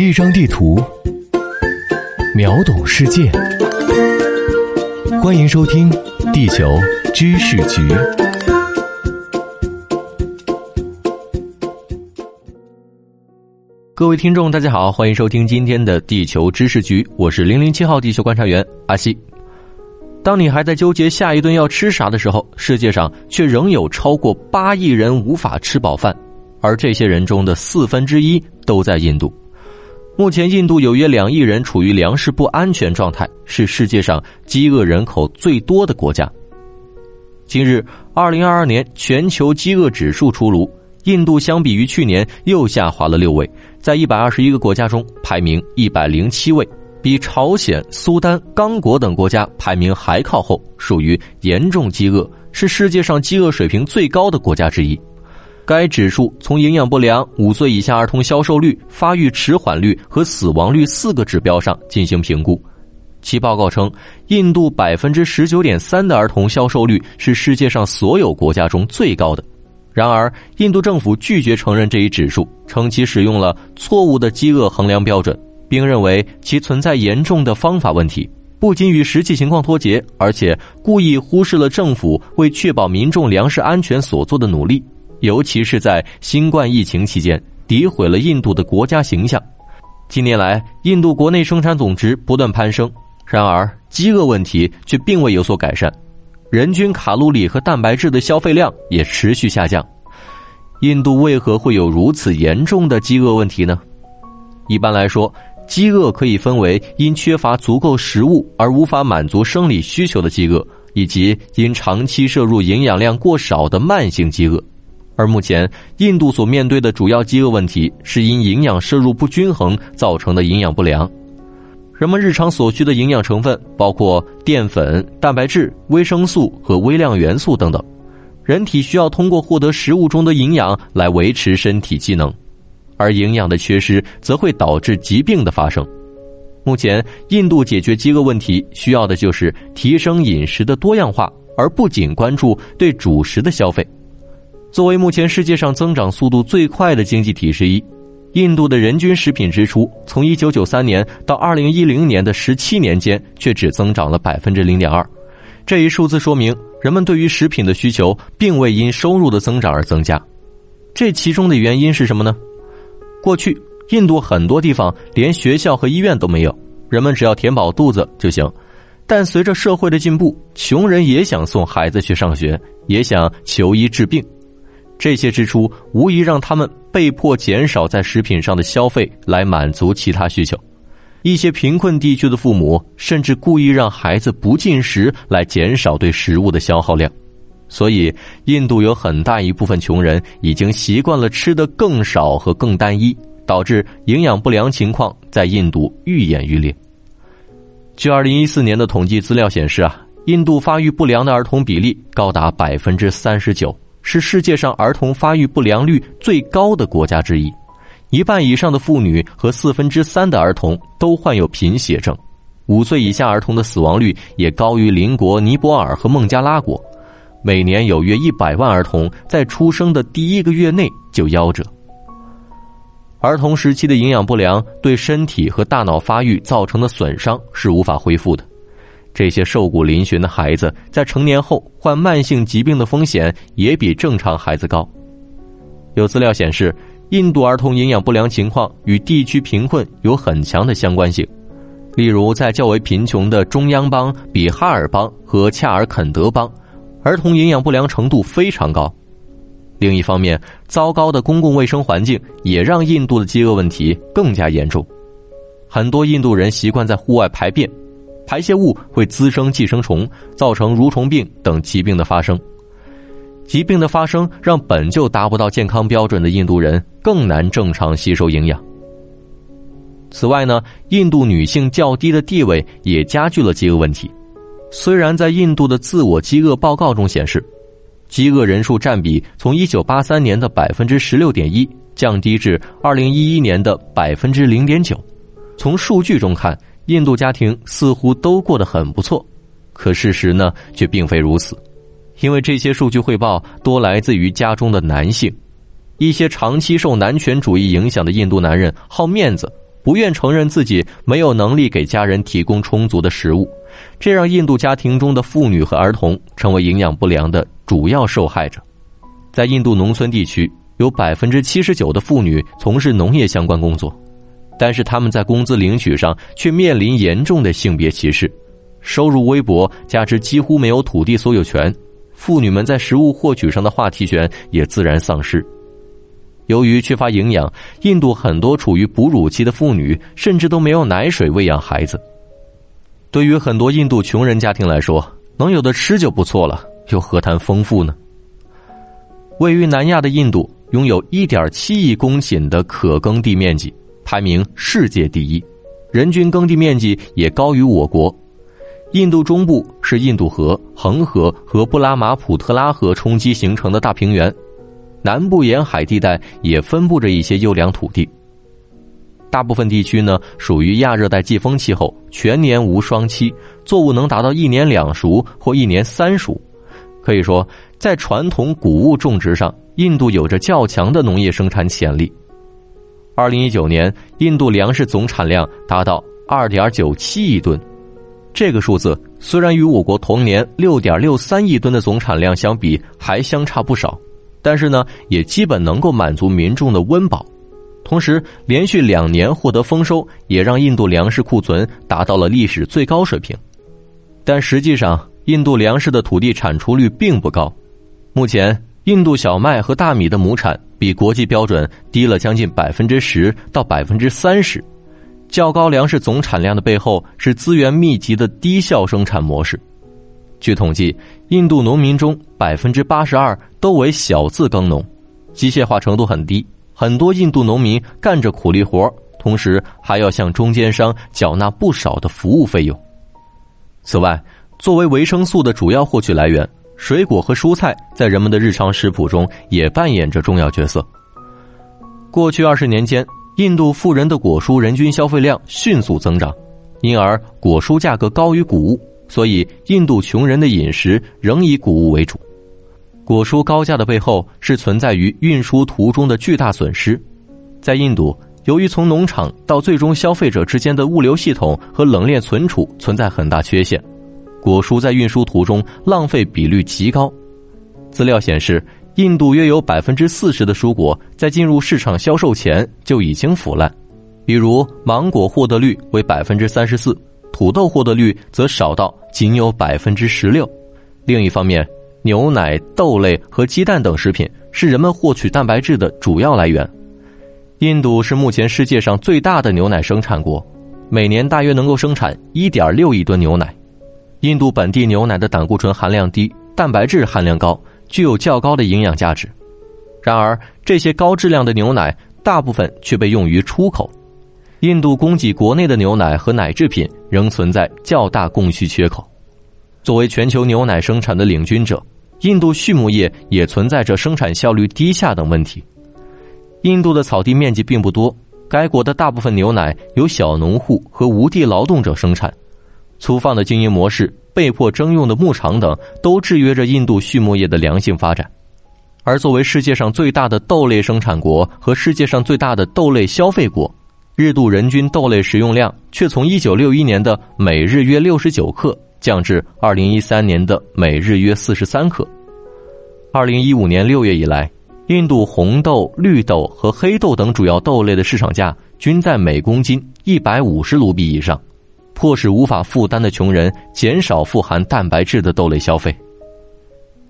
一张地图，秒懂世界。欢迎收听《地球知识局》。各位听众，大家好，欢迎收听今天的《地球知识局》，我是零零七号地球观察员阿西。当你还在纠结下一顿要吃啥的时候，世界上却仍有超过八亿人无法吃饱饭，而这些人中的四分之一都在印度。目前，印度有约两亿人处于粮食不安全状态，是世界上饥饿人口最多的国家。今日，二零二二年全球饥饿指数出炉，印度相比于去年又下滑了六位，在一百二十一个国家中排名一百零七位。比朝鲜、苏丹、刚果等国家排名还靠后，属于严重饥饿，是世界上饥饿水平最高的国家之一。该指数从营养不良、五岁以下儿童消瘦率、发育迟缓率和死亡率四个指标上进行评估。其报告称，印度百分之十九点三的儿童消瘦率是世界上所有国家中最高的。然而，印度政府拒绝承认这一指数，称其使用了错误的饥饿衡量标准。并认为其存在严重的方法问题，不仅与实际情况脱节，而且故意忽视了政府为确保民众粮食安全所做的努力，尤其是在新冠疫情期间，诋毁了印度的国家形象。近年来，印度国内生产总值不断攀升，然而饥饿问题却并未有所改善，人均卡路里和蛋白质的消费量也持续下降。印度为何会有如此严重的饥饿问题呢？一般来说。饥饿可以分为因缺乏足够食物而无法满足生理需求的饥饿，以及因长期摄入营养量过少的慢性饥饿。而目前，印度所面对的主要饥饿问题是因营养摄入不均衡造成的营养不良。人们日常所需的营养成分包括淀粉、蛋白质、维生素和微量元素等等，人体需要通过获得食物中的营养来维持身体机能。而营养的缺失则会导致疾病的发生。目前，印度解决饥饿问题需要的就是提升饮食的多样化，而不仅关注对主食的消费。作为目前世界上增长速度最快的经济体之一，印度的人均食品支出从1993年到2010年的17年间，却只增长了百分之零点二。这一数字说明，人们对于食品的需求并未因收入的增长而增加。这其中的原因是什么呢？过去，印度很多地方连学校和医院都没有，人们只要填饱肚子就行。但随着社会的进步，穷人也想送孩子去上学，也想求医治病，这些支出无疑让他们被迫减少在食品上的消费，来满足其他需求。一些贫困地区的父母甚至故意让孩子不进食，来减少对食物的消耗量。所以，印度有很大一部分穷人已经习惯了吃的更少和更单一，导致营养不良情况在印度愈演愈烈。据二零一四年的统计资料显示啊，印度发育不良的儿童比例高达百分之三十九，是世界上儿童发育不良率最高的国家之一。一半以上的妇女和四分之三的儿童都患有贫血症，五岁以下儿童的死亡率也高于邻国尼泊尔和孟加拉国。每年有约一百万儿童在出生的第一个月内就夭折。儿童时期的营养不良对身体和大脑发育造成的损伤是无法恢复的。这些瘦骨嶙峋的孩子在成年后患慢性疾病的风险也比正常孩子高。有资料显示，印度儿童营养不良情况与地区贫困有很强的相关性。例如，在较为贫穷的中央邦比哈尔邦和恰尔肯德邦。儿童营养不良程度非常高，另一方面，糟糕的公共卫生环境也让印度的饥饿问题更加严重。很多印度人习惯在户外排便，排泄物会滋生寄生虫，造成蠕虫病等疾病的发生。疾病的发生让本就达不到健康标准的印度人更难正常吸收营养。此外呢，印度女性较低的地位也加剧了饥饿问题。虽然在印度的自我饥饿报告中显示，饥饿人数占比从一九八三年的百分之十六点一降低至二零一一年的百分之零点九。从数据中看，印度家庭似乎都过得很不错，可事实呢却并非如此。因为这些数据汇报多来自于家中的男性，一些长期受男权主义影响的印度男人好面子，不愿承认自己没有能力给家人提供充足的食物，这让印度家庭中的妇女和儿童成为营养不良的主要受害者。在印度农村地区，有百分之七十九的妇女从事农业相关工作，但是他们在工资领取上却面临严重的性别歧视，收入微薄，加之几乎没有土地所有权，妇女们在食物获取上的话题权也自然丧失。由于缺乏营养，印度很多处于哺乳期的妇女甚至都没有奶水喂养孩子。对于很多印度穷人家庭来说，能有的吃就不错了，又何谈丰富呢？位于南亚的印度拥有1.7亿公顷的可耕地面积，排名世界第一，人均耕地面积也高于我国。印度中部是印度河、恒河和布拉马普特拉河冲击形成的大平原，南部沿海地带也分布着一些优良土地。大部分地区呢属于亚热带季风气候，全年无霜期，作物能达到一年两熟或一年三熟，可以说。在传统谷物种植上，印度有着较强的农业生产潜力。二零一九年，印度粮食总产量达到二点九七亿吨，这个数字虽然与我国同年六点六三亿吨的总产量相比还相差不少，但是呢，也基本能够满足民众的温饱。同时，连续两年获得丰收，也让印度粮食库存达到了历史最高水平。但实际上，印度粮食的土地产出率并不高。目前，印度小麦和大米的亩产比国际标准低了将近百分之十到百分之三十。较高粮食总产量的背后是资源密集的低效生产模式。据统计，印度农民中百分之八十二都为小字耕农，机械化程度很低。很多印度农民干着苦力活，同时还要向中间商缴纳不少的服务费用。此外，作为维生素的主要获取来源。水果和蔬菜在人们的日常食谱中也扮演着重要角色。过去二十年间，印度富人的果蔬人均消费量迅速增长，因而果蔬价格高于谷物，所以印度穷人的饮食仍以谷物为主。果蔬高价的背后是存在于运输途中的巨大损失。在印度，由于从农场到最终消费者之间的物流系统和冷链存储存在很大缺陷。果蔬在运输途中浪费比率极高，资料显示，印度约有百分之四十的蔬果在进入市场销售前就已经腐烂，比如芒果获得率为百分之三十四，土豆获得率则少到仅有百分之十六。另一方面，牛奶、豆类和鸡蛋等食品是人们获取蛋白质的主要来源。印度是目前世界上最大的牛奶生产国，每年大约能够生产一点六亿吨牛奶。印度本地牛奶的胆固醇含量低，蛋白质含量高，具有较高的营养价值。然而，这些高质量的牛奶大部分却被用于出口。印度供给国内的牛奶和奶制品仍存在较大供需缺口。作为全球牛奶生产的领军者，印度畜牧业也存在着生产效率低下等问题。印度的草地面积并不多，该国的大部分牛奶由小农户和无地劳动者生产。粗放的经营模式、被迫征用的牧场等，都制约着印度畜牧业的良性发展。而作为世界上最大的豆类生产国和世界上最大的豆类消费国，日度人均豆类食用量却从1961年的每日约69克降至2013年的每日约43克。2015年6月以来，印度红豆、绿豆和黑豆等主要豆类的市场价均在每公斤150卢比以上。迫使无法负担的穷人减少富含蛋白质的豆类消费。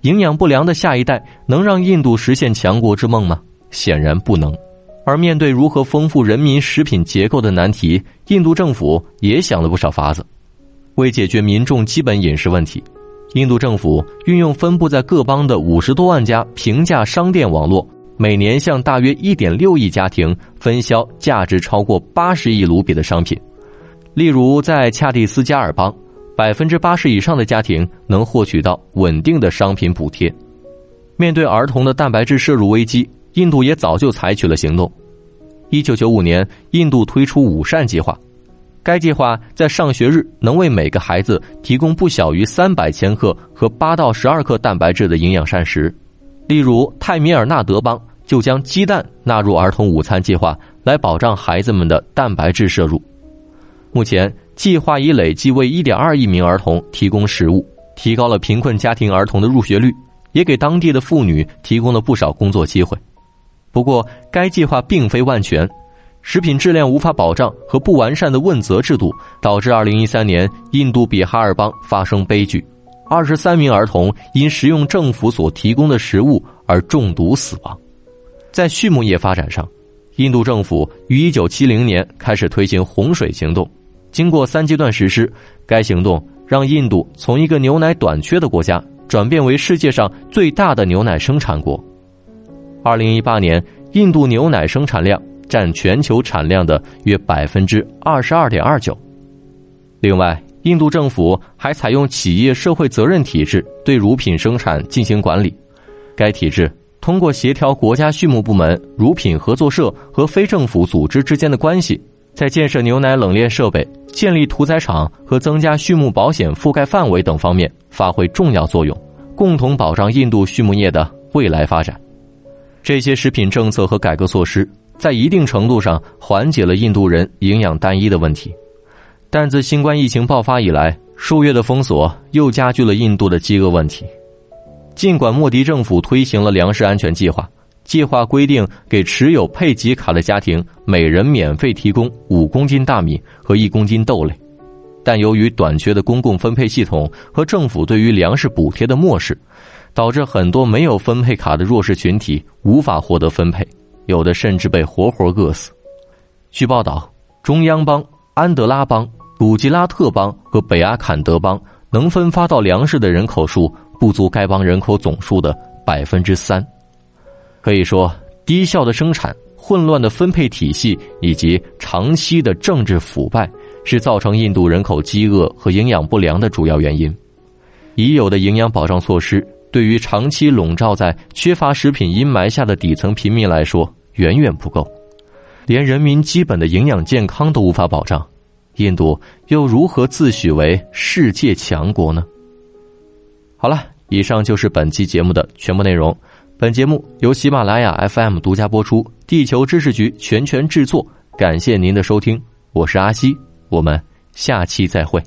营养不良的下一代能让印度实现强国之梦吗？显然不能。而面对如何丰富人民食品结构的难题，印度政府也想了不少法子。为解决民众基本饮食问题，印度政府运用分布在各邦的五十多万家平价商店网络，每年向大约一点六亿家庭分销价值超过八十亿卢比的商品。例如，在恰蒂斯加尔邦，百分之八十以上的家庭能获取到稳定的商品补贴。面对儿童的蛋白质摄入危机，印度也早就采取了行动。一九九五年，印度推出“午膳计划”，该计划在上学日能为每个孩子提供不小于三百千克和八到十二克蛋白质的营养膳食。例如，泰米尔纳德邦就将鸡蛋纳入儿童午餐计划，来保障孩子们的蛋白质摄入。目前，计划已累计为1.2亿名儿童提供食物，提高了贫困家庭儿童的入学率，也给当地的妇女提供了不少工作机会。不过，该计划并非万全，食品质量无法保障和不完善的问责制度，导致2013年印度比哈尔邦发生悲剧，23名儿童因食用政府所提供的食物而中毒死亡。在畜牧业发展上，印度政府于1970年开始推行洪水行动，经过三阶段实施，该行动让印度从一个牛奶短缺的国家转变为世界上最大的牛奶生产国。2018年，印度牛奶生产量占全球产量的约百分之二十二点二九。另外，印度政府还采用企业社会责任体制对乳品生产进行管理，该体制。通过协调国家畜牧部门、乳品合作社和非政府组织之间的关系，在建设牛奶冷链设备、建立屠宰场和增加畜牧保险覆盖范围等方面发挥重要作用，共同保障印度畜牧业的未来发展。这些食品政策和改革措施在一定程度上缓解了印度人营养单一的问题，但自新冠疫情爆发以来，数月的封锁又加剧了印度的饥饿问题。尽管莫迪政府推行了粮食安全计划，计划规定给持有配给卡的家庭每人免费提供五公斤大米和一公斤豆类，但由于短缺的公共分配系统和政府对于粮食补贴的漠视，导致很多没有分配卡的弱势群体无法获得分配，有的甚至被活活饿死。据报道，中央邦、安德拉邦、古吉拉特邦和北阿坎德邦能分发到粮食的人口数。不足该邦人口总数的百分之三，可以说，低效的生产、混乱的分配体系以及长期的政治腐败，是造成印度人口饥饿和营养不良的主要原因。已有的营养保障措施，对于长期笼罩在缺乏食品阴霾下的底层平民来说，远远不够。连人民基本的营养健康都无法保障，印度又如何自诩为世界强国呢？好了。以上就是本期节目的全部内容。本节目由喜马拉雅 FM 独家播出，地球知识局全权制作。感谢您的收听，我是阿西，我们下期再会。